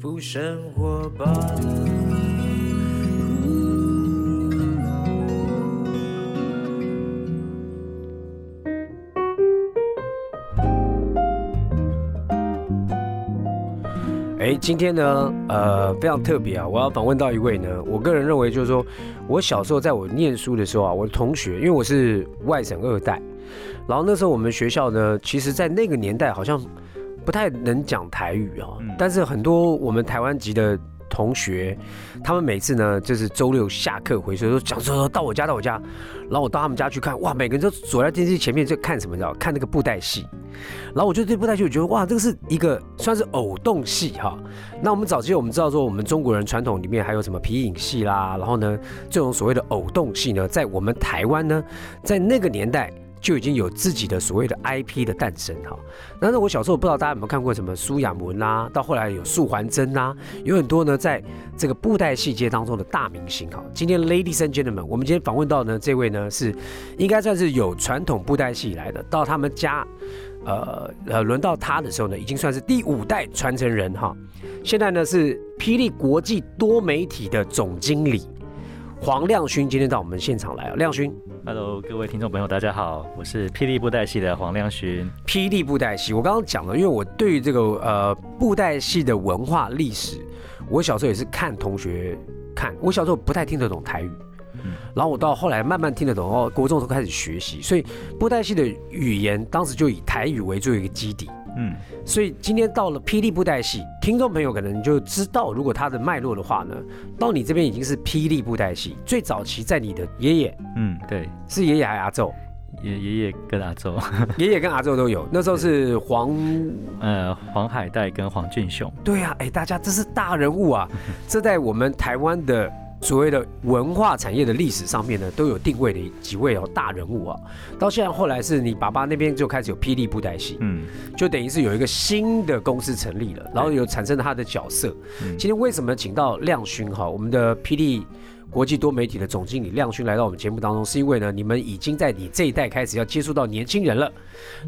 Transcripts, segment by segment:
福生活吧。哎，今天呢，呃，非常特别啊！我要访问到一位呢，我个人认为就是说，我小时候在我念书的时候啊，我的同学，因为我是外省二代，然后那时候我们学校呢，其实在那个年代好像不太能讲台语啊，但是很多我们台湾籍的。同学，他们每次呢，就是周六下课回去都讲说到我家到我家，然后我到他们家去看，哇，每个人都坐在电视机前面就看什么，你知道？看那个布袋戏。然后我就对布袋戏，我觉得哇，这个是一个算是偶动戏哈。那我们早期我们知道说，我们中国人传统里面还有什么皮影戏啦，然后呢，这种所谓的偶动戏呢，在我们台湾呢，在那个年代。就已经有自己的所谓的 IP 的诞生哈。那那我小时候不知道大家有没有看过什么苏亚文啦，到后来有素还真啦，有很多呢在这个布袋戏界当中的大明星哈。今天 Ladies and Gentlemen，我们今天访问到呢这位呢是应该算是有传统布袋戏来的，到他们家，呃呃轮到他的时候呢，已经算是第五代传承人哈。现在呢是霹雳国际多媒体的总经理黄亮勋，今天到我们现场来啊，亮勋。Hello，各位听众朋友，大家好，我是霹雳布袋戏的黄亮勋。霹雳布袋戏，我刚刚讲了，因为我对于这个呃布袋戏的文化历史，我小时候也是看同学看，我小时候不太听得懂台语，然后我到后来慢慢听得懂，哦，国中都开始学习，所以布袋戏的语言当时就以台语为作为一个基底。嗯，所以今天到了霹雳布袋戏，听众朋友可能就知道，如果它的脉络的话呢，到你这边已经是霹雳布袋戏最早期，在你的爷爷，嗯，对，是爷爷还是阿昼？爷爷爷跟阿宙，爷爷跟阿宙都有。那时候是黄，呃，黄海带跟黄俊雄。对啊，哎，大家这是大人物啊，这在我们台湾的。所谓的文化产业的历史上面呢，都有定位的几位哦大人物啊。到现在后来是你爸爸那边就开始有霹雳布袋戏，嗯，就等于是有一个新的公司成立了，然后有产生了他的角色。今天为什么请到亮勋哈，我们的霹雳？国际多媒体的总经理亮勋来到我们节目当中，是因为呢，你们已经在你这一代开始要接触到年轻人了，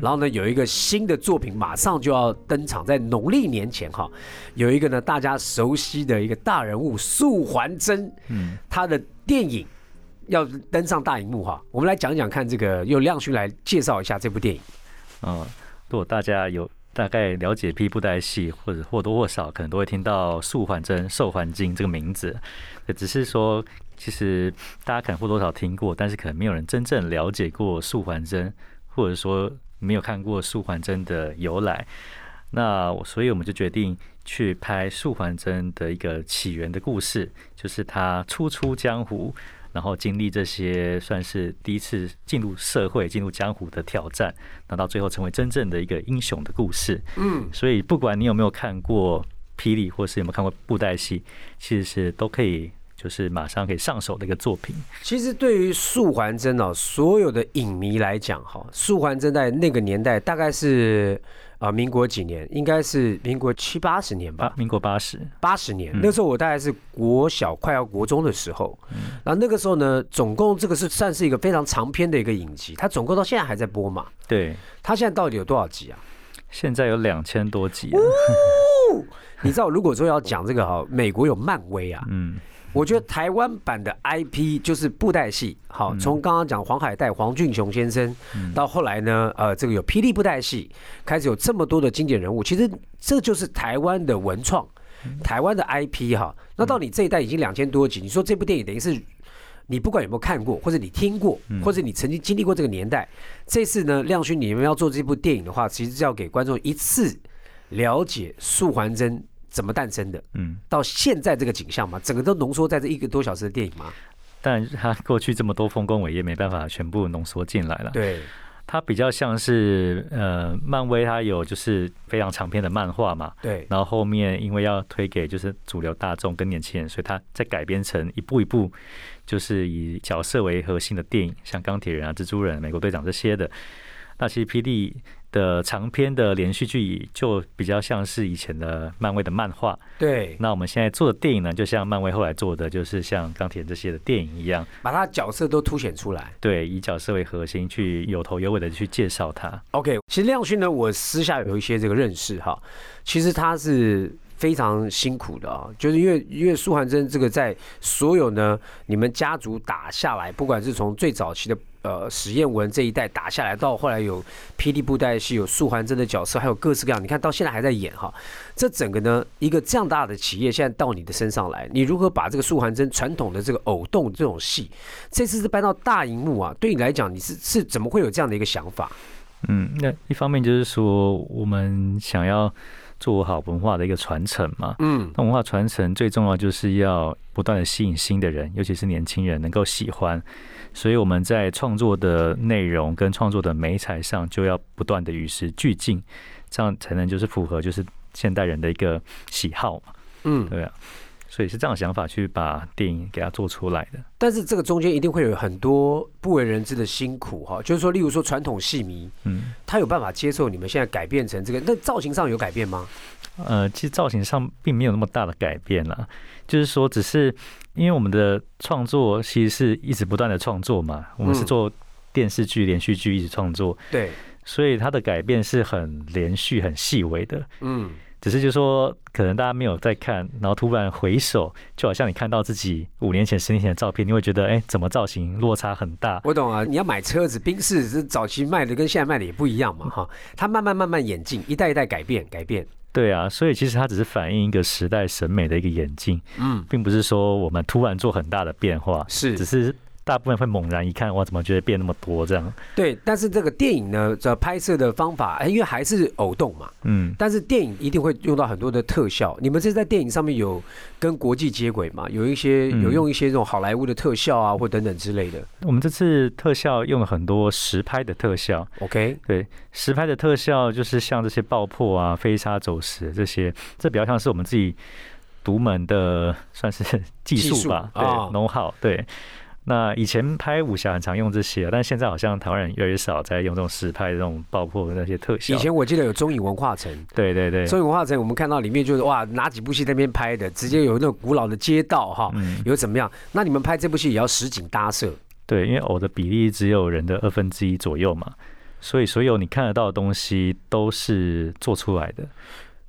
然后呢，有一个新的作品马上就要登场，在农历年前哈，有一个呢大家熟悉的一个大人物素还真，嗯，他的电影要登上大荧幕哈，我们来讲讲看，这个用亮勋来介绍一下这部电影。嗯，如果大家有大概了解披布袋戏，或者或多或少可能都会听到素环真、寿环金这个名字。只是说，其实大家可能或多或少听过，但是可能没有人真正了解过素环真，或者说没有看过素环真的由来。那所以我们就决定去拍素环真的一个起源的故事，就是他初出江湖，然后经历这些算是第一次进入社会、进入江湖的挑战，那到最后成为真正的一个英雄的故事。嗯，所以不管你有没有看过。霹雳，或是有没有看过布袋戏，其实是都可以，就是马上可以上手的一个作品。其实对于素还真哦，所有的影迷来讲，哈，素还真在那个年代大概是啊，民国几年？应该是民国七八十年吧。民国八十八十年，那时候我大概是国小快要国中的时候。然后那个时候呢，总共这个是算是一个非常长篇的一个影集，它总共到现在还在播嘛？对。它现在到底有多少集啊？现在有两千多集。你知道，如果说要讲这个哈，美国有漫威啊，嗯，我觉得台湾版的 IP 就是布袋戏，好，从刚刚讲黄海岱、黄俊雄先生，到后来呢，呃，这个有霹雳布袋戏，开始有这么多的经典人物，其实这就是台湾的文创，台湾的 IP 哈。那到你这一代已经两千多集，你说这部电影等于是你不管有没有看过，或者你听过，或者你曾经经历过这个年代，这次呢，亮勋你们要做这部电影的话，其实是要给观众一次了解素还真。怎么诞生的？嗯，到现在这个景象嘛，整个都浓缩在这一个多小时的电影嘛。但他过去这么多丰功伟业，没办法全部浓缩进来了。对，它比较像是呃，漫威它有就是非常长篇的漫画嘛。对。然后后面因为要推给就是主流大众跟年轻人，所以它再改编成一步一步，就是以角色为核心的电影，像钢铁人啊、蜘蛛人、美国队长这些的。那其实 P.D. 的长篇的连续剧就比较像是以前的漫威的漫画。对。那我们现在做的电影呢，就像漫威后来做的，就是像钢铁这些的电影一样，把他角色都凸显出来。对，以角色为核心，去有头有尾的去介绍他。OK，其实亮勋呢，我私下有一些这个认识哈，其实他是。非常辛苦的啊，就是因为因为苏涵真这个在所有呢你们家族打下来，不管是从最早期的。呃，史艳文这一代打下来，到后来有霹雳布袋戏，有素还真的角色，还有各式各样。你看到现在还在演哈，这整个呢，一个这样大的企业，现在到你的身上来，你如何把这个素还真传统的这个偶动这种戏，这次是搬到大荧幕啊？对你来讲，你是是怎么会有这样的一个想法？嗯，那一方面就是说，我们想要做好文化的一个传承嘛。嗯，那文化传承最重要就是要不断的吸引新的人，尤其是年轻人能够喜欢。所以我们在创作的内容跟创作的美彩上，就要不断的与时俱进，这样才能就是符合就是现代人的一个喜好嘛。嗯，对啊，所以是这样想法去把电影给它做出来的。但是这个中间一定会有很多不为人知的辛苦哈，就是说，例如说传统戏迷，嗯，他有办法接受你们现在改变成这个，那造型上有改变吗？呃，其实造型上并没有那么大的改变啦，就是说只是。因为我们的创作其实是一直不断的创作嘛，我们是做电视剧、连续剧一直创作，对，所以它的改变是很连续、很细微的，嗯，只是就说可能大家没有在看，然后突然回首，就好像你看到自己五年前、十年前的照片，你会觉得，哎，怎么造型落差很大？我懂啊，你要买车子，宾士是早期卖的跟现在卖的也不一样嘛，哈，它慢慢慢慢演进，一代一代改变，改变。对啊，所以其实它只是反映一个时代审美的一个演进，嗯，并不是说我们突然做很大的变化，是，只是。大部分会猛然一看，哇，怎么觉得变那么多这样？对，但是这个电影呢，这拍摄的方法，哎，因为还是偶动嘛，嗯，但是电影一定会用到很多的特效。你们这在电影上面有跟国际接轨嘛？有一些有用一些这种好莱坞的特效啊，或等等之类的。我们这次特效用了很多实拍的特效，OK，对，实拍的特效就是像这些爆破啊、飞沙走石这些，这比较像是我们自己独门的算是技术吧，对，know how，对。那以前拍武侠很常用这些，但现在好像台湾人越来越少在用这种实拍这种爆破的那些特效。以前我记得有中影文化城，对对对，中影文化城我们看到里面就是哇，哪几部戏那边拍的，直接有那种古老的街道哈，有怎么样？那你们拍这部戏也要实景搭设？对，因为偶的比例只有人的二分之一左右嘛，所以所有你看得到的东西都是做出来的。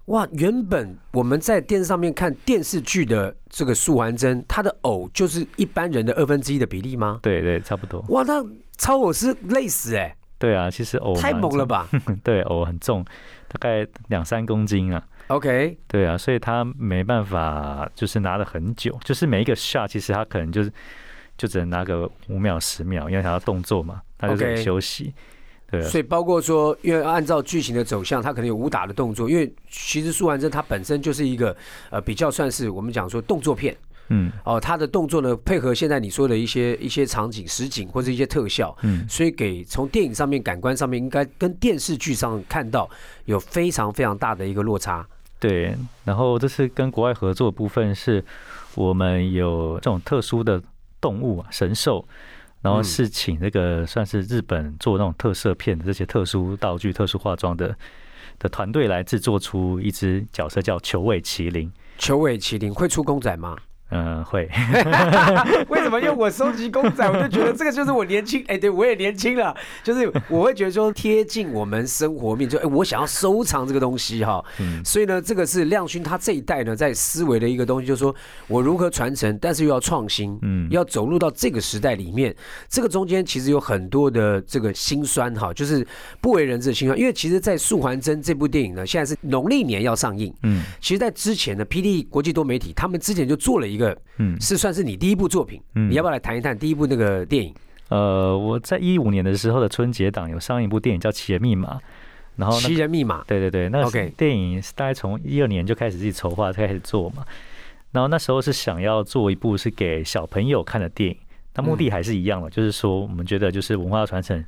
哇，原本我们在电视上面看电视剧的这个素还真，他的偶就是一般人的二分之一的比例吗？对对，差不多。哇，那超偶是累死哎。对啊，其实偶太猛了吧？对，偶很重，大概两三公斤啊。OK。对啊，所以他没办法，就是拿了很久，就是每一个 shot 其实他可能就是就只能拿个五秒十秒，因为他要动作嘛，他就在休息。所以包括说，因为按照剧情的走向，它可能有武打的动作。因为其实苏完真它本身就是一个呃比较算是我们讲说动作片，嗯，哦，它的动作呢配合现在你说的一些一些场景实景或者一些特效，嗯，所以给从电影上面感官上面应该跟电视剧上看到有非常非常大的一个落差。对，然后这次跟国外合作部分是我们有这种特殊的动物啊神兽。然后是请那个算是日本做那种特色片的这些特殊道具、特殊化妆的的团队来制作出一只角色叫球尾麒麟。球尾麒麟会出公仔吗？嗯，会。为什么？因为我收集公仔，我就觉得这个就是我年轻。哎，对我也年轻了，就是我会觉得说贴近我们生活面，就哎，我想要收藏这个东西哈。嗯。所以呢，这个是亮勋他这一代呢，在思维的一个东西，就是说我如何传承，但是又要创新，嗯，要走入到这个时代里面。这个中间其实有很多的这个辛酸哈，就是不为人知的辛酸。因为其实，在《素还真》这部电影呢，现在是农历年要上映。嗯。其实，在之前呢，，PD 国际多媒体他们之前就做了一个。嗯，是算是你第一部作品，嗯，你要不要来谈一谈第一部那个电影？呃，我在一五年的时候的春节档有上一部电影叫《奇人密码》，然后《奇人密码》对对对，那 OK 电影是大概从一二年就开始自己筹划，开始做嘛。然后那时候是想要做一部是给小朋友看的电影，那目的还是一样的，就是说我们觉得就是文化传承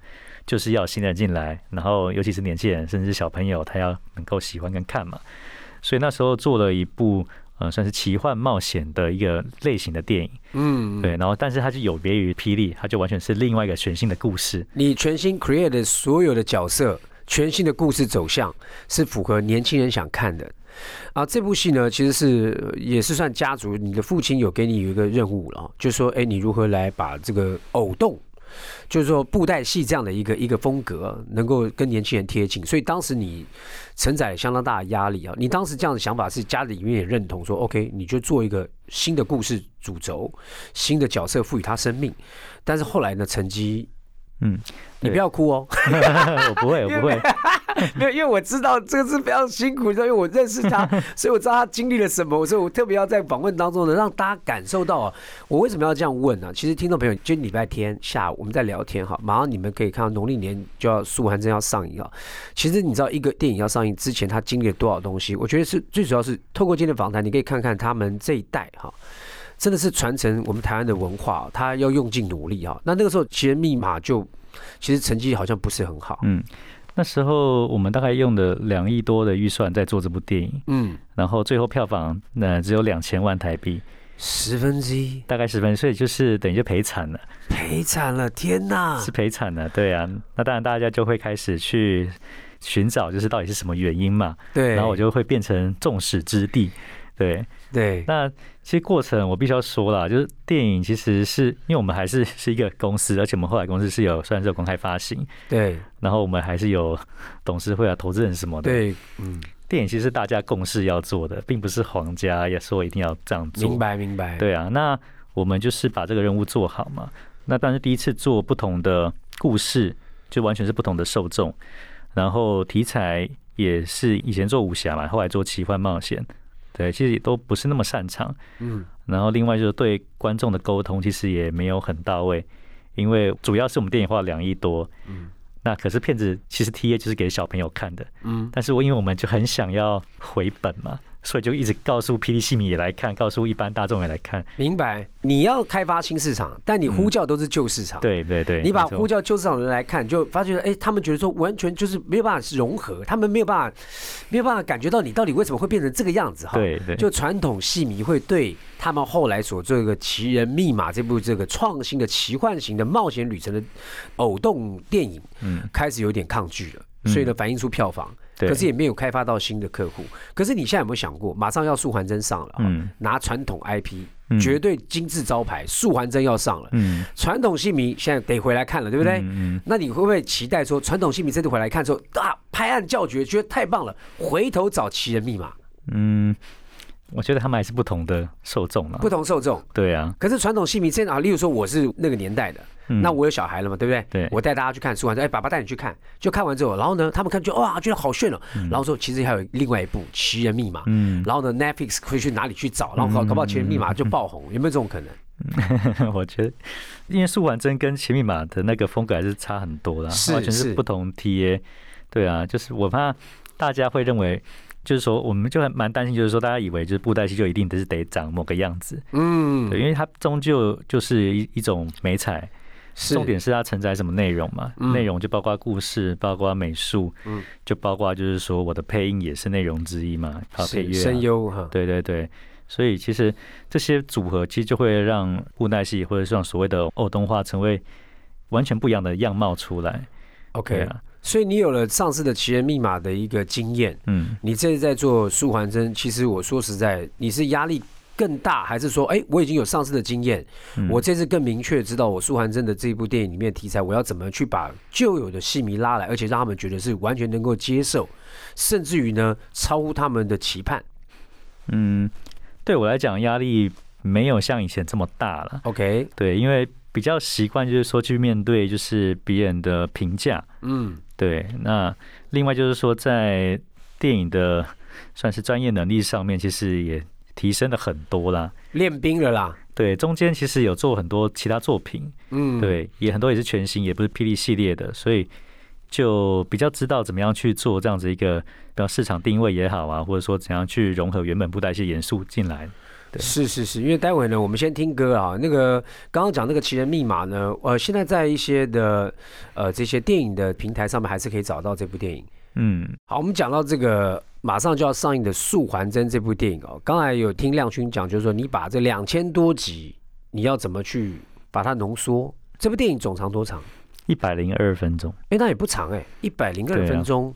就是要新人进来，然后尤其是年轻人甚至是小朋友，他要能够喜欢跟看嘛。所以那时候做了一部。呃，算是奇幻冒险的一个类型的电影，嗯，对，然后但是它就有别于霹雳，它就完全是另外一个全新的故事。你全新 create 的所有的角色，全新的故事走向是符合年轻人想看的。啊，这部戏呢，其实是也是算家族，你的父亲有给你有一个任务了，就是说，哎，你如何来把这个偶动就是说布袋戏这样的一个一个风格，能够跟年轻人贴近，所以当时你承载相当大的压力啊。你当时这样的想法是家里面也认同说，OK，你就做一个新的故事主轴，新的角色赋予他生命。但是后来呢，成绩，嗯，你不要哭哦，我不会，我不会。没有，因为我知道这个是非常辛苦的，因为我认识他，所以我知道他经历了什么，所以我特别要在访问当中呢，让大家感受到啊，我为什么要这样问呢？其实听众朋友，今天礼拜天下午我们在聊天哈，马上你们可以看到农历年就要苏寒真要上映啊。其实你知道一个电影要上映之前，他经历了多少东西？我觉得是最主要是透过今天的访谈，你可以看看他们这一代哈，真的是传承我们台湾的文化，他要用尽努力哈。那那个时候其实密码就其实成绩好像不是很好，嗯。那时候我们大概用的两亿多的预算在做这部电影，嗯，然后最后票房那只有两千万台币，十分之一，大概十分，所以就是等于就赔惨了，赔惨了，天哪，是赔惨了，对啊，那当然大家就会开始去寻找，就是到底是什么原因嘛，对，然后我就会变成众矢之的，对。对，那其实过程我必须要说了，就是电影其实是因为我们还是是一个公司，而且我们后来公司是有虽然是有公开发行，对，然后我们还是有董事会啊、投资人什么的，对，嗯，电影其实是大家共识要做的，并不是皇家也说一定要这样做，明白明白，对啊，那我们就是把这个任务做好嘛。那但是第一次做不同的故事，就完全是不同的受众，然后题材也是以前做武侠嘛，后来做奇幻冒险。对，其实也都不是那么擅长，嗯，然后另外就是对观众的沟通，其实也没有很到位，因为主要是我们电影花了两亿多，嗯，那可是片子其实 T A 就是给小朋友看的，嗯，但是我因为我们就很想要回本嘛。所以就一直告诉霹雳戏迷也来看，告诉一般大众也来看。明白？你要开发新市场，但你呼叫都是旧市场。对对对。你把呼叫旧市场的人来看，就发觉哎，他们觉得说完全就是没有办法融合，他们没有办法没有办法感觉到你到底为什么会变成这个样子哈。对对。就传统戏迷会对他们后来所做个《奇人密码》这部这个创新的奇幻型的冒险旅程的偶动电影，嗯，开始有点抗拒了。所以呢，反映出票房。可是也没有开发到新的客户。可是你现在有没有想过，马上要素还真上了，嗯，拿传统 IP，绝对精致招牌，素还真要上了，嗯，传统戏迷现在得回来看了，对不对？嗯，那你会不会期待说，传统戏迷真的回来看之后，啊，拍案叫绝，觉得太棒了，回头找奇人密码？嗯。我觉得他们还是不同的受众了，不同受众，对啊。可是传统戏迷现在啊，例如说我是那个年代的，那我有小孩了嘛，对不对？对。我带大家去看，说完之后，哎，爸爸带你去看，就看完之后，然后呢，他们看就哇，觉得好炫哦。然后说其实还有另外一部《奇人密码》，嗯。然后呢，Netflix 会去哪里去找？然后搞搞不好《奇人密码》就爆红，有没有这种可能？我觉得，因为《素还真》跟《奇密码》的那个风格还是差很多的，完全是不同 TA。对啊，就是我怕大家会认为。就是说，我们就很蛮担心，就是说，大家以为就是布袋戏就一定得是得长某个样子，嗯，对，因为它终究就是一一种美彩，重点是它承载什么内容嘛，内容就包括故事，包括美术，嗯，就包括就是说我的配音也是内容之一嘛，好配乐、声优哈，对对对，所以其实这些组合其实就会让布袋戏或者像所谓的偶动画成为完全不一样的样貌出来，OK。啊。所以你有了上次的奇人密码的一个经验，嗯，你这次在做舒缓针，其实我说实在，你是压力更大，还是说，哎，我已经有上市的经验，我这次更明确知道我舒缓针的这一部电影里面题材，我要怎么去把旧有的戏迷拉来，而且让他们觉得是完全能够接受，甚至于呢，超乎他们的期盼。嗯，对我来讲压力没有像以前这么大了。OK，对，因为比较习惯就是说去面对就是别人的评价，嗯。对，那另外就是说，在电影的算是专业能力上面，其实也提升了很多啦，练兵了啦。对，中间其实有做很多其他作品，嗯，对，也很多也是全新，也不是霹雳系列的，所以就比较知道怎么样去做这样子一个，比较市场定位也好啊，或者说怎样去融合原本布袋一些元素进来。是是是，因为待会呢，我们先听歌啊。那个刚刚讲那个奇人密码呢，呃，现在在一些的呃这些电影的平台上面还是可以找到这部电影。嗯，好，我们讲到这个马上就要上映的《素还真》这部电影哦。刚才有听亮君讲，就是说你把这两千多集，你要怎么去把它浓缩？这部电影总长多长？一百零二分钟。哎，那也不长哎，一百零二分钟。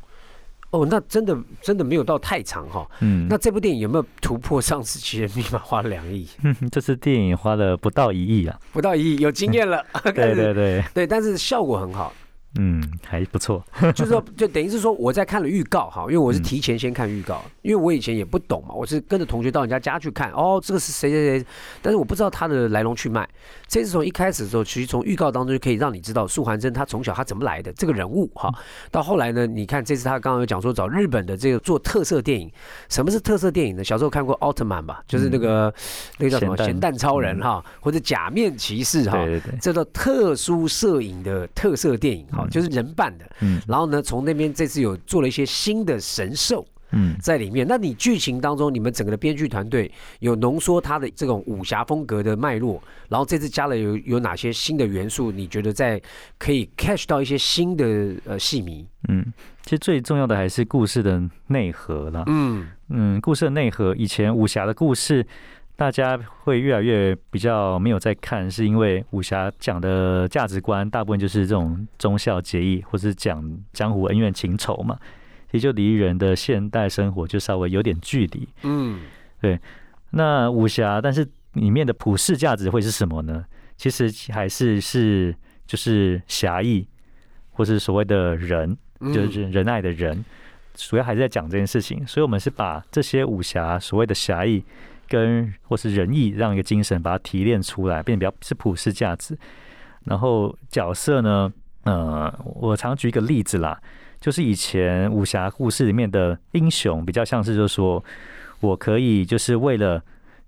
哦，那真的真的没有到太长哈。嗯，那这部电影有没有突破上次《奇人密码》花了两亿？这次电影花了不到一亿啊。不到一亿，有经验了。对对对，对，但是效果很好。嗯，还不错。就是说，就等于是说，我在看了预告哈，因为我是提前先看预告，因为我以前也不懂嘛，我是跟着同学到人家家去看，哦，这个是谁谁谁，但是我不知道他的来龙去脉。这次从一开始的时候，其实从预告当中就可以让你知道素还真他从小他怎么来的这个人物哈。到后来呢，你看这次他刚刚有讲说找日本的这个做特色电影，什么是特色电影呢？小时候看过奥特曼吧，就是那个那个叫什么咸蛋超人哈，或者假面骑士哈，对对对，这叫特殊摄影的特色电影哈，就是人扮的。嗯，然后呢，从那边这次有做了一些新的神兽。嗯，在里面，那你剧情当中，你们整个的编剧团队有浓缩它的这种武侠风格的脉络，然后这次加了有有哪些新的元素？你觉得在可以 catch 到一些新的呃戏迷？嗯，其实最重要的还是故事的内核了。嗯嗯，故事的内核，以前武侠的故事，大家会越来越比较没有在看，是因为武侠讲的价值观大部分就是这种忠孝节义，或是讲江湖恩怨情仇嘛。其实就离人的现代生活就稍微有点距离，嗯，对。那武侠，但是里面的普世价值会是什么呢？其实还是是就是侠义，或是所谓的仁，就是仁爱的仁，主要还是在讲这件事情。所以，我们是把这些武侠所谓的侠义跟或是仁义，让一个精神把它提炼出来，变得比较是普世价值。然后角色呢，呃，我常举一个例子啦。就是以前武侠故事里面的英雄，比较像是就是说，我可以就是为了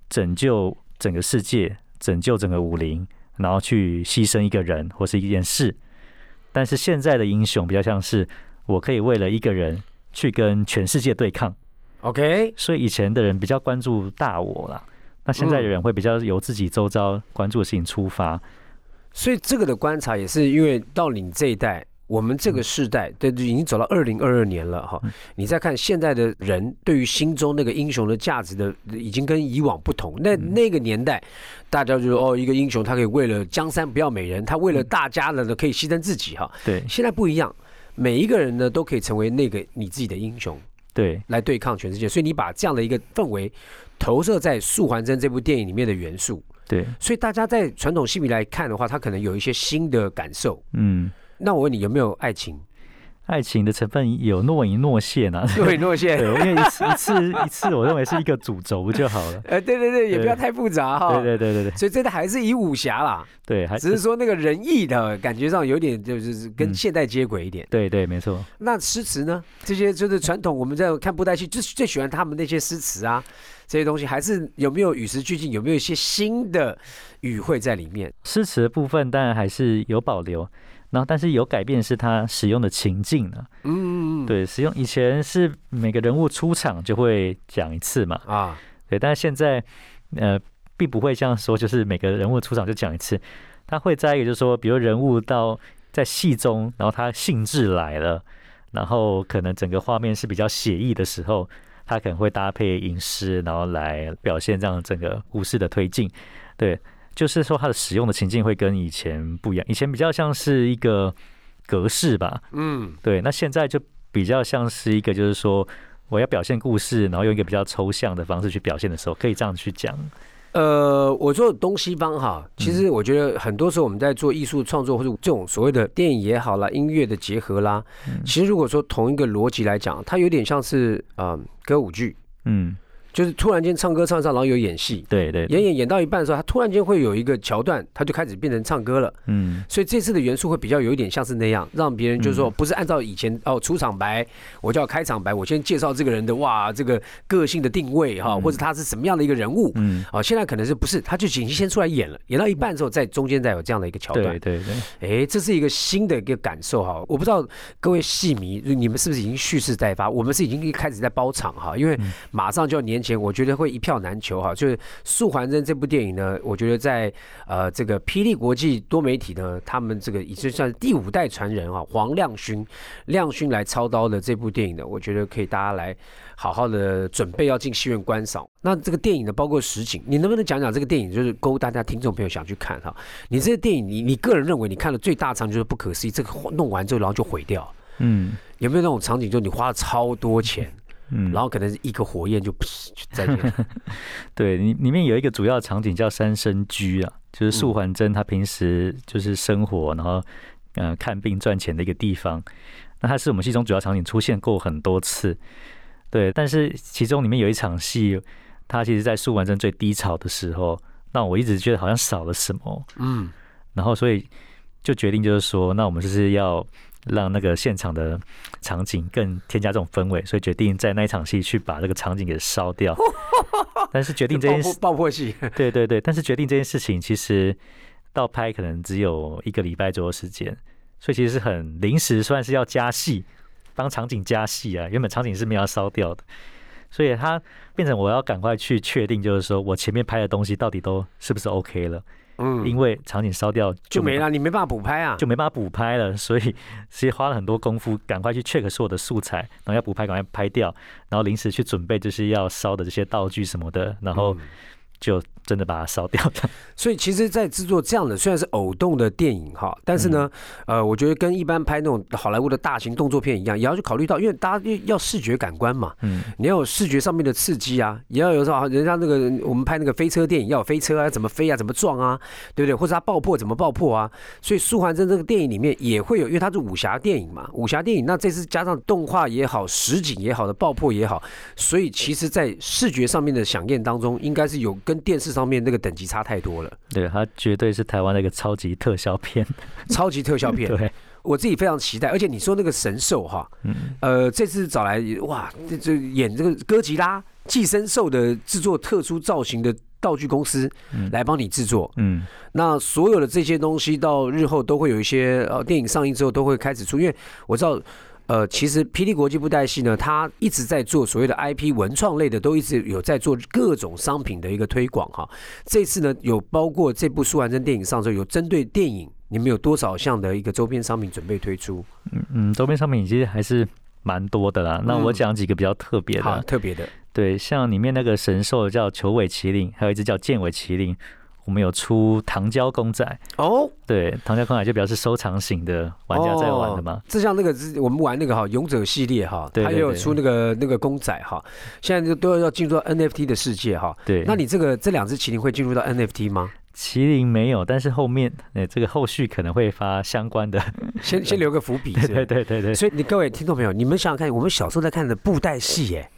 拯救整个世界、拯救整个武林，然后去牺牲一个人或是一件事。但是现在的英雄比较像是，我可以为了一个人去跟全世界对抗。OK，所以以前的人比较关注大我啦，那现在的人会比较由自己周遭关注的事情出发。所以这个的观察也是因为到你这一代。我们这个世代，对，已经走到二零二二年了哈。你再看现在的人，对于心中那个英雄的价值的，已经跟以往不同。那那个年代，大家就说哦，一个英雄他可以为了江山不要美人，他为了大家的呢可以牺牲自己哈。对，现在不一样，每一个人呢都可以成为那个你自己的英雄，对，来对抗全世界。所以你把这样的一个氛围投射在《素还真》这部电影里面的元素，对，所以大家在传统戏迷来看的话，他可能有一些新的感受，嗯。那我问你有没有爱情？爱情的成分有若隐若现啊，若隐若现。对，因为一次一次一次，我认为是一个主轴就好了。哎，对对对，也不要太复杂哈。对对对对对。所以真的还是以武侠啦。对，还只是说那个仁义的感觉上有点就是跟现代接轨一点。对对，没错。那诗词呢？这些就是传统我们在看布袋戏，就是最喜欢他们那些诗词啊，这些东西还是有没有与时俱进？有没有一些新的语汇在里面？诗词的部分当然还是有保留。然后，但是有改变是他使用的情境呢？嗯，对，使用以前是每个人物出场就会讲一次嘛，啊，对，但是现在呃，并不会像说就是每个人物出场就讲一次，他会在一个就是说，比如人物到在戏中，然后他兴致来了，然后可能整个画面是比较写意的时候，他可能会搭配吟诗，然后来表现这样整个故事的推进，对。就是说，它的使用的情境会跟以前不一样。以前比较像是一个格式吧，嗯，对。那现在就比较像是一个，就是说我要表现故事，然后用一个比较抽象的方式去表现的时候，可以这样去讲。呃，我做东西方哈，其实我觉得很多时候我们在做艺术创作或者这种所谓的电影也好啦，音乐的结合啦，其实如果说同一个逻辑来讲，它有点像是呃歌舞剧，嗯。就是突然间唱歌唱唱，然后有演戏，对对，演演演到一半的时候，他突然间会有一个桥段，他就开始变成唱歌了。嗯，所以这次的元素会比较有一点像是那样，让别人就是说不是按照以前哦出场白，我叫开场白，我先介绍这个人的哇这个个性的定位哈，或者他是什么样的一个人物。嗯，哦，现在可能是不是他就已经先出来演了，演到一半之后，在中间再有这样的一个桥段。对对对，哎，这是一个新的一个感受哈。我不知道各位戏迷，你们是不是已经蓄势待发？我们是已经开始在包场哈，因为马上就要年前，我觉得会一。票难求哈，就是《素还真》这部电影呢，我觉得在呃这个霹雳国际多媒体呢，他们这个已经算第五代传人哈，黄亮勋亮勋来操刀的这部电影呢，我觉得可以大家来好好的准备要进戏院观赏。那这个电影呢，包括实景，你能不能讲讲这个电影，就是勾大家听众朋友想去看哈？你这个电影，你你个人认为你看的最大场就是不可思议，这个弄完之后然后就毁掉。嗯有没有那种场景，就你花了超多钱，嗯，然后可能一个火焰就噗 就再见？对，里里面有一个主要场景叫三生居啊，就是素还真他平时就是生活，然后呃看病赚钱的一个地方。那它是我们戏中主要场景，出现过很多次。对，但是其中里面有一场戏，他其实在素还真最低潮的时候，那我一直觉得好像少了什么。嗯，然后所以就决定就是说，那我们就是要让那个现场的场景更添加这种氛围，所以决定在那一场戏去把这个场景给烧掉。但是决定这件事，爆破戏，对对对，但是决定这件事情其实到拍可能只有一个礼拜左右时间，所以其实是很临时，算是要加戏，帮场景加戏啊。原本场景是没有要烧掉的，所以它变成我要赶快去确定，就是说我前面拍的东西到底都是不是 OK 了。嗯，因为场景烧掉就没了，你没办法补拍啊，就没办法补拍了，所以其实花了很多功夫，赶快去 check 所有的素材，然后要补拍，赶快拍掉，然后临时去准备就是要烧的这些道具什么的，然后嗯。就真的把它烧掉的。所以其实，在制作这样的虽然是偶动的电影哈，但是呢，呃，我觉得跟一般拍那种好莱坞的大型动作片一样，也要去考虑到，因为大家要视觉感官嘛，嗯你要有视觉上面的刺激啊，也要有时候人家那个我们拍那个飞车电影要有飞车啊，怎么飞啊，怎么撞啊，对不对？或者它爆破怎么爆破啊？所以苏还真这个电影里面也会有，因为它是武侠电影嘛，武侠电影那这次加上动画也好，实景也好的爆破也好，所以其实在视觉上面的响应当中，应该是有跟电视上面那个等级差太多了，对，它绝对是台湾的一个超级特效片。超级特效片。对，我自己非常期待，而且你说那个神兽哈，嗯呃，这次找来哇，这这演这个哥吉拉寄生兽的制作特殊造型的道具公司嗯来帮你制作。嗯那所有的这些东西到日后都会有一些呃电影上映之后都会开始出，因为我知道。呃，其实霹雳国际布袋戏呢，它一直在做所谓的 IP 文创类的，都一直有在做各种商品的一个推广哈。这次呢，有包括这部苏完真电影上之后，有针对电影，你们有多少项的一个周边商品准备推出？嗯嗯，周边商品其实还是蛮多的啦。那我嗯讲几个比较特别好，的，特别的，对，像里面那个神兽叫球尾麒麟，还有一只叫剑尾麒麟。我们有出糖胶公仔，哦，对，糖胶公仔就表示收藏型的玩家在玩的嘛哦。这像那个是我们玩那个哈勇者系列哈，它也有出那个那个公仔哈，现在就都要进入到 NFT 的世界哈。对，那你这个这两只麒麟会进入到 NFT 吗？麒麟没有，但是后面呃这个后续可能会发相关的。先先留个伏笔，对对对对对，所以你各位听众朋友，你们想想看，我们小时候在看的布袋戏，哎，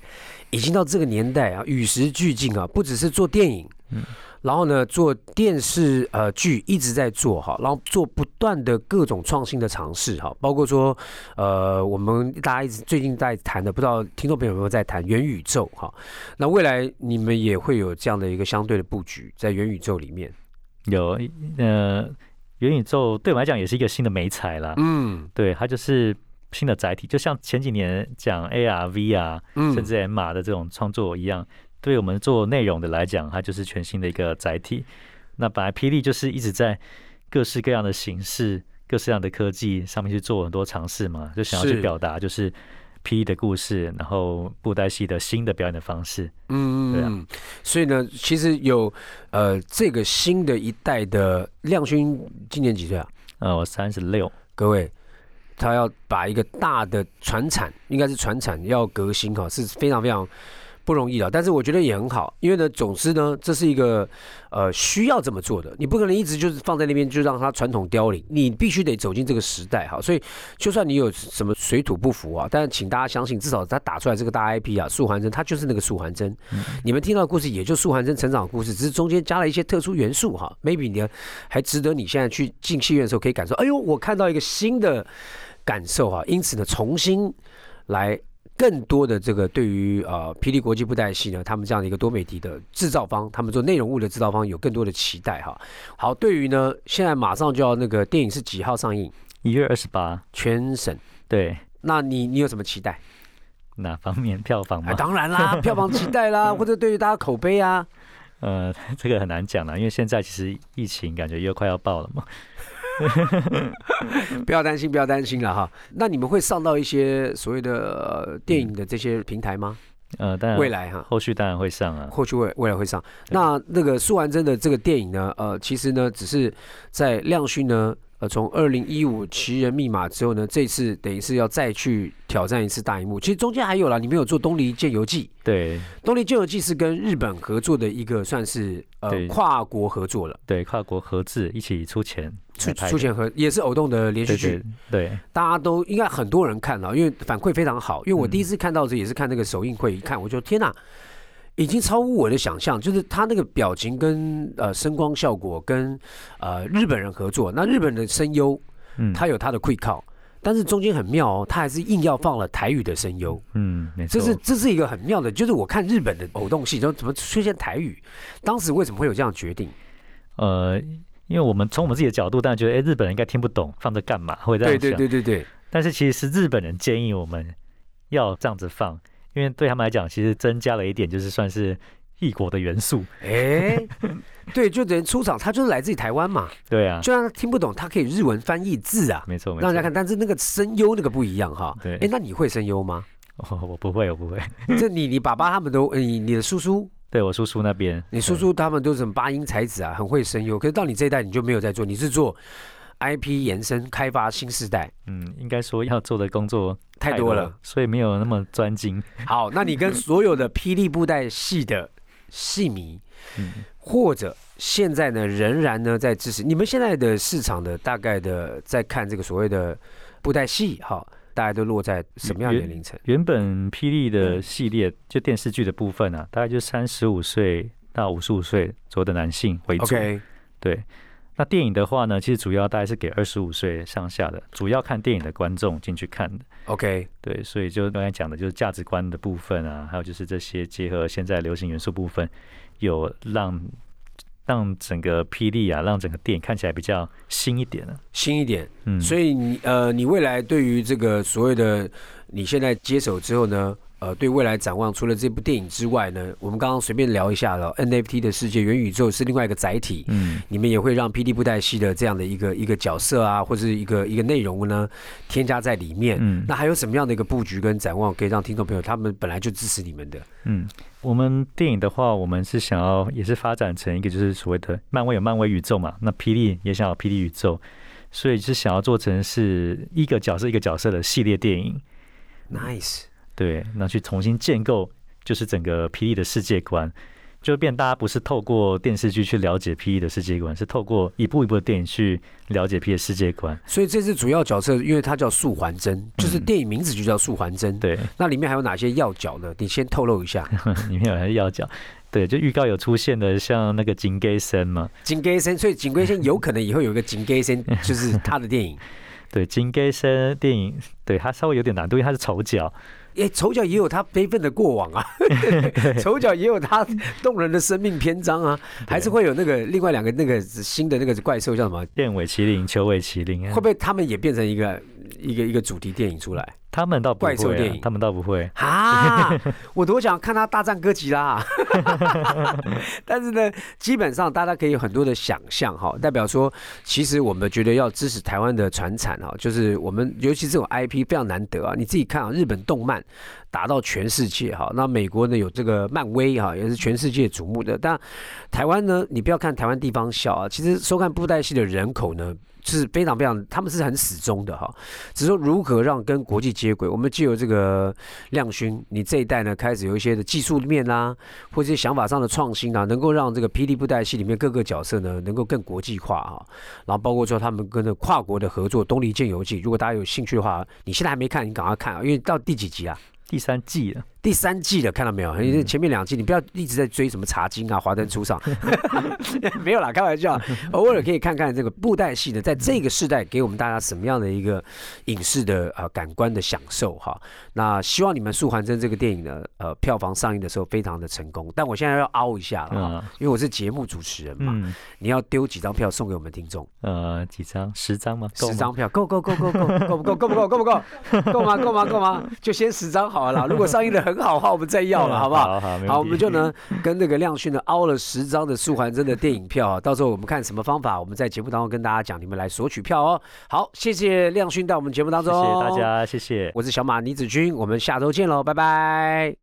已经到这个年代啊，与时俱进啊，不只是做电影，嗯然后呢做电视呃剧一直在做哈，然后做不断的各种创新的尝试哈，包括说呃我们大家一直最近在谈的，不知道听众朋友有没有在谈元宇宙哈？那未来你们也会有这样的一个相对的布局在元宇宙里面，有呃元宇宙对我来讲也是一个新的美材啦。嗯对，它就是新的载体，就像前几年讲 AR、VR 嗯甚至 MR 的这种创作一样，对我们做内容的来讲，它就是全新的一个载体。那本来霹雳就是一直在各式各样的形式、各式各样的科技上面去做很多尝试嘛，就想要去表达就是霹雳的故事，然后布袋戏的新的表演的方式。嗯，对啊嗯，所以呢，其实有呃这个新的一代的亮勋今年几岁啊？呃，我三十六，各位，他要把一个大的传产，应该是传产要革新哈，是非常非常不容易的。但是我觉得也很好，因为呢，总之呢，这是一个呃需要这么做的，你不可能一直就是放在那边就让它传统凋零，你必须得走进这个时代哈。所以就算你有什么水土不服啊，但是请大家相信，至少他打出来这个大 IP 啊，素还真，他就是那个素还真。你们听到的故事也就素还真成长的故事，只是中间加了一些特殊元素哈。Maybe 你还值得你现在去进戏院的时候可以感受，哎呦，我看到一个新的感受哈。因此呢，重新来更多的这个对于呃霹雳国际布袋戏呢，他们这样的一个多媒体的制造方，他们做内容物的制造方有更多的期待哈。好，对于呢，现在马上就要那个电影是几号上映？一月二十八，全省。对，那你你有什么期待？哪方面票房啊，吗？当然啦，票房期待啦，或者对于大家口碑啊。呃，这个很难讲了，因为现在其实疫情感觉又快要爆了嘛。不要担心，不要担心了哈。那你们会上到一些所谓的、呃、电影的这些平台吗？呃，当然未来哈，后续当然会上啊。后续未未来会上。那那个苏完真的这个电影呢，呃，其实呢，只是在亮讯呢，呃，从二零一五《奇人密码》之后呢，这次等于是要再去挑战一次大荧幕。其实中间还有啦，你们有做《东离剑游记》，对《东离剑游记》是跟日本合作的一个算是呃跨国合作了，对，跨国合资一起出钱出出钱合也是偶动的连续剧对，大家都应该很多人看了，因为反馈非常好。因为我第一次看到这也是看那个首映会，一看我就天哪，已经超乎我的想象。就是他那个表情跟呃声光效果跟呃日本人合作，那日本的声优嗯，他有他的 quick call，，但是中间很妙哦，他还是硬要放了台语的声优。嗯，没错，这是这是一个很妙的，就是我看日本的偶动戏，就怎么出现台语？当时为什么会有这样的决定？呃，因为我们从我们自己的角度，当然觉得，哎，日本人应该听不懂，放这干嘛？会这样对想。对对对对，但是其实是日本人建议我们要这样子放，因为对他们来讲，其实增加了一点，就是算是异国的元素。哎，对，就等于出场，他就是来自于台湾嘛。对啊，就算他听不懂，他可以日文翻译字啊，没错没错。让大家看。但是那个声优那个不一样哈。对哎，那你会声优吗？哦，我不会，我不会。这你你爸爸他们都，呃你你的叔叔，对我叔叔那边，你叔叔他们都是什么八音才子啊，很会声优。可是到你这一代你就没有在做，你是做 IP 延伸开发新时代，嗯，应该说要做的工作太多了。，所以没有那么专精。好，那你跟 所有的霹雳布袋戏的戏迷，嗯，或者现在呢仍然呢在支持你们现在的市场的大概的在看这个所谓的布袋戏，哈，大家都落在什么样的年龄层？原本霹雳的系列就电视剧的部分啊，大概就三十五岁到五十五岁左右的男性为主。OK，对，那电影的话呢，其实主要大概是给二十五岁上下的，主要看电影的观众进去看的。OK，对，所以就刚才讲的，就是价值观的部分啊，还有就是这些结合现在流行元素部分，有让让整个霹雳啊，让整个电影看起来比较新一点了。新一点。嗯，所以你呃，你未来对于这个所谓的你现在接手之后呢，呃，对未来展望，除了这部电影之外呢，我们刚刚随便聊一下了，NFT 的世界，元宇宙是另外一个载体。嗯，你们也会让霹雳布袋戏的这样的一个一个角色啊，或者是一个一个内容呢，添加在里面。嗯那还有什么样的一个布局跟展望，可以让听众朋友他们本来就支持你们的？嗯，我们电影的话，我们是想要也是发展成一个就是所谓的漫威有漫威宇宙嘛，那霹雳也想要霹雳宇宙，所以是想要做成是一个角色一个角色的系列电影。Nice，对，那去重新建构就是整个霹雳的世界观，就变大家不是透过电视剧去了解霹雳的世界观，是透过一部一部的电影去了解霹雳的世界观。所以这次主要角色，因为它叫素还真，就是电影名字就叫素还真。对，那里面还有哪些要角呢？你先透露一下。里面有些要角，对，就预告有出现的，像那个金龟森嘛，金龟森，所以金龟森有可能以后有一个金龟森，就是他的电影。对，金戈森电影，对它稍微有点难度，因为它是丑角，哎，丑角也有他悲愤的过往啊，丑角也有他动人的生命篇章啊，还是会有那个另外两个那个新的那个怪兽叫什么？燕尾麒麟、秋尾麒麟啊。会不，会他们也变成一个一个一个主题电影出来他们倒不会、怪兽电影，啊他们倒不会。啊？我多想看他大战哥吉拉，但是呢，基本上大家可以有很多的想象哈，代表说，其实我们觉得要支持台湾的传产哈，就是我们尤其这种 IP 非常难得啊。你自己看啊，日本动漫打到全世界哈，那美国呢有这个漫威哈，也是全世界瞩目的。但台湾呢，你不要看台湾地方小啊，其实收看布袋戏的人口呢。是非常非常，他们是很始终的哈。只是说如何让跟国际接轨，我们既有这个亮勋，你这一代呢开始有一些的技术面啦、或者一些想法上的创新啊，能够让这个霹雳布袋戏里面各个角色呢能够更国际化啊。然后包括说他们跟着跨国的合作《东离剑游记》，如果大家有兴趣的话，你现在还没看，你赶快看啊，因为到第几集啊？第三季了，第三季了，看到没有？因为前面两季你不要一直在追什么茶经啊、华灯初上，没有啦，开玩笑。偶尔可以看看这个布袋戏呢，在这个时代给我们大家什么样的一个影视的呃感官的享受哈。那希望你们《素还真》这个电影呢，呃，票房上映的时候非常的成功。但我现在要凹一下了哈，嗯因为我是节目主持人嘛，嗯，你要丢几张票送给我们听众？呃，几张？十张吗？十张票够够够够够够不够够不够够不够够吗够吗够吗？就先十张好了啦。如果上映的很好的话，我们再要了，好不好？好好，好，我们就能 跟那个亮勋呢凹了十张的素还真的电影票啊，到时候我们看什么方法，我们在节目当中跟大家讲，你们来索取票哦。好，谢谢亮勋到我们节目当中谢，谢大，家，谢谢。我是小马倪子君，我们下周见喽，拜拜。